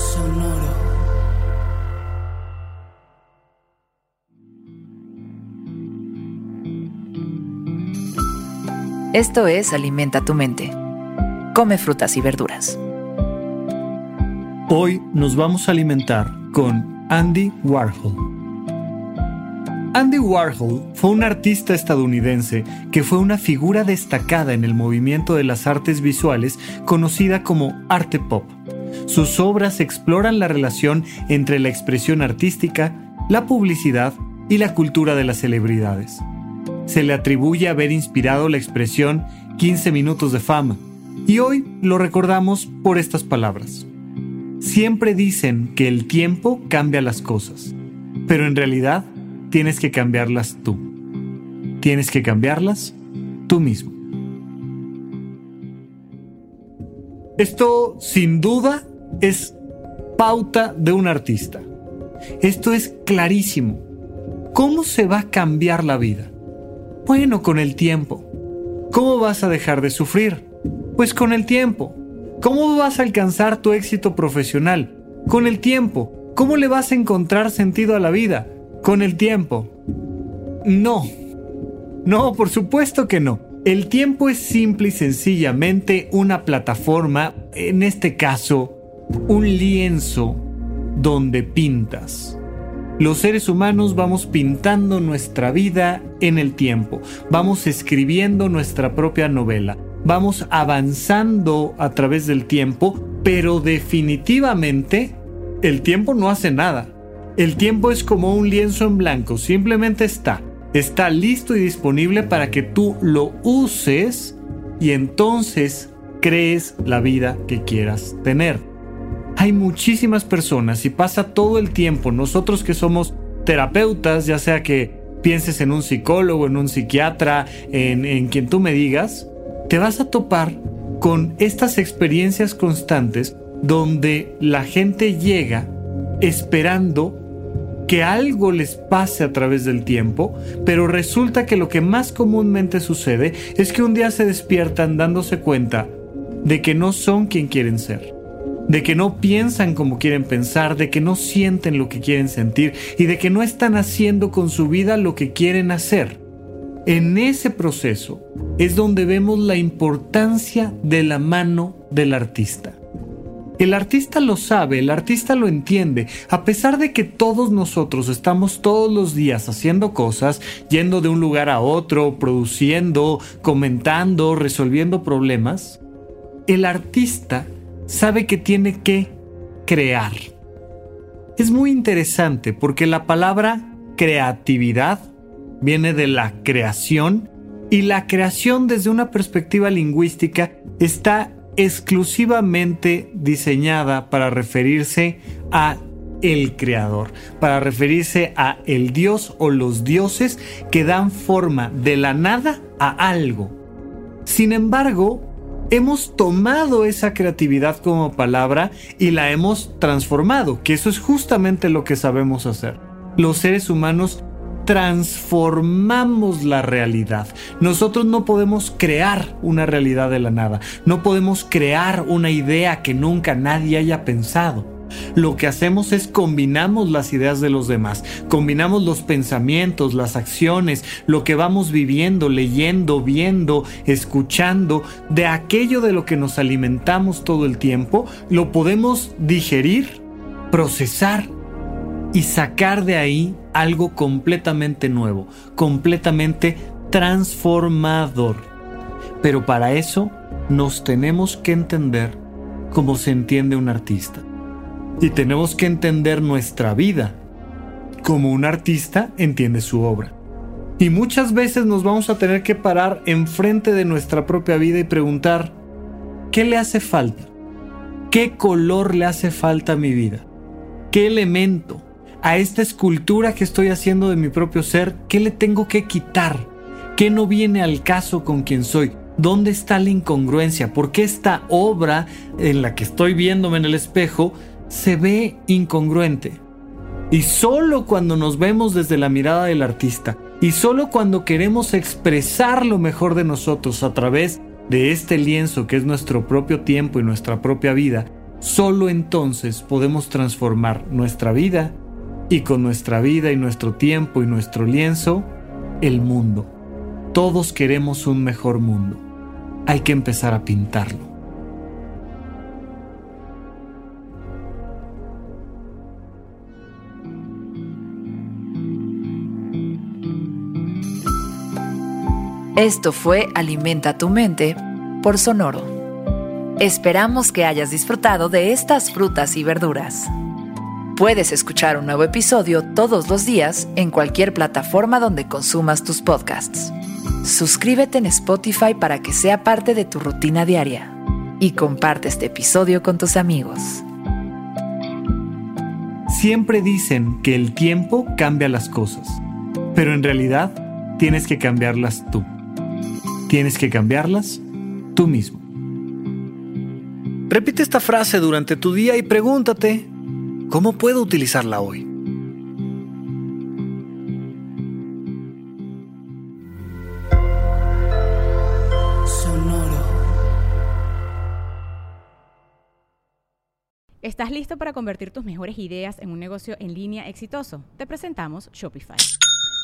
Sonoro. Esto es Alimenta tu mente. Come frutas y verduras. Hoy nos vamos a alimentar con Andy Warhol. Andy Warhol fue un artista estadounidense que fue una figura destacada en el movimiento de las artes visuales conocida como arte pop. Sus obras exploran la relación entre la expresión artística, la publicidad y la cultura de las celebridades. Se le atribuye haber inspirado la expresión 15 minutos de fama, y hoy lo recordamos por estas palabras. Siempre dicen que el tiempo cambia las cosas, pero en realidad tienes que cambiarlas tú. Tienes que cambiarlas tú mismo. Esto, sin duda, es pauta de un artista. Esto es clarísimo. ¿Cómo se va a cambiar la vida? Bueno, con el tiempo. ¿Cómo vas a dejar de sufrir? Pues con el tiempo. ¿Cómo vas a alcanzar tu éxito profesional? Con el tiempo. ¿Cómo le vas a encontrar sentido a la vida? Con el tiempo. No. No, por supuesto que no. El tiempo es simple y sencillamente una plataforma, en este caso, un lienzo donde pintas. Los seres humanos vamos pintando nuestra vida en el tiempo, vamos escribiendo nuestra propia novela, vamos avanzando a través del tiempo, pero definitivamente el tiempo no hace nada. El tiempo es como un lienzo en blanco, simplemente está. Está listo y disponible para que tú lo uses y entonces crees la vida que quieras tener. Hay muchísimas personas y pasa todo el tiempo, nosotros que somos terapeutas, ya sea que pienses en un psicólogo, en un psiquiatra, en, en quien tú me digas, te vas a topar con estas experiencias constantes donde la gente llega esperando que algo les pase a través del tiempo, pero resulta que lo que más comúnmente sucede es que un día se despiertan dándose cuenta de que no son quien quieren ser de que no piensan como quieren pensar, de que no sienten lo que quieren sentir y de que no están haciendo con su vida lo que quieren hacer. En ese proceso es donde vemos la importancia de la mano del artista. El artista lo sabe, el artista lo entiende, a pesar de que todos nosotros estamos todos los días haciendo cosas, yendo de un lugar a otro, produciendo, comentando, resolviendo problemas, el artista sabe que tiene que crear. Es muy interesante porque la palabra creatividad viene de la creación y la creación desde una perspectiva lingüística está exclusivamente diseñada para referirse a el creador, para referirse a el dios o los dioses que dan forma de la nada a algo. Sin embargo, hemos tomado esa creatividad como palabra y la hemos transformado, que eso es justamente lo que sabemos hacer. Los seres humanos transformamos la realidad. Nosotros no podemos crear una realidad de la nada, no podemos crear una idea que nunca nadie haya pensado lo que hacemos es combinamos las ideas de los demás, combinamos los pensamientos, las acciones, lo que vamos viviendo, leyendo, viendo, escuchando, de aquello de lo que nos alimentamos todo el tiempo, lo podemos digerir, procesar y sacar de ahí algo completamente nuevo, completamente transformador. Pero para eso nos tenemos que entender cómo se entiende un artista. Y tenemos que entender nuestra vida como un artista entiende su obra. Y muchas veces nos vamos a tener que parar enfrente de nuestra propia vida y preguntar, ¿qué le hace falta? ¿Qué color le hace falta a mi vida? ¿Qué elemento a esta escultura que estoy haciendo de mi propio ser, qué le tengo que quitar? ¿Qué no viene al caso con quien soy? ¿Dónde está la incongruencia? ¿Por qué esta obra en la que estoy viéndome en el espejo se ve incongruente? Y solo cuando nos vemos desde la mirada del artista, y solo cuando queremos expresar lo mejor de nosotros a través de este lienzo que es nuestro propio tiempo y nuestra propia vida, solo entonces podemos transformar nuestra vida y con nuestra vida y nuestro tiempo y nuestro lienzo, el mundo. Todos queremos un mejor mundo. Hay que empezar a pintarlo. Esto fue Alimenta tu mente por Sonoro. Esperamos que hayas disfrutado de estas frutas y verduras. Puedes escuchar un nuevo episodio todos los días en cualquier plataforma donde consumas tus podcasts. Suscríbete en Spotify para que sea parte de tu rutina diaria y comparte este episodio con tus amigos. Siempre dicen que el tiempo cambia las cosas, pero en realidad tienes que cambiarlas tú. Tienes que cambiarlas tú mismo. Repite esta frase durante tu día y pregúntate, ¿cómo puedo utilizarla hoy? Sonoro. ¿Estás listo para convertir tus mejores ideas en un negocio en línea exitoso? Te presentamos Shopify.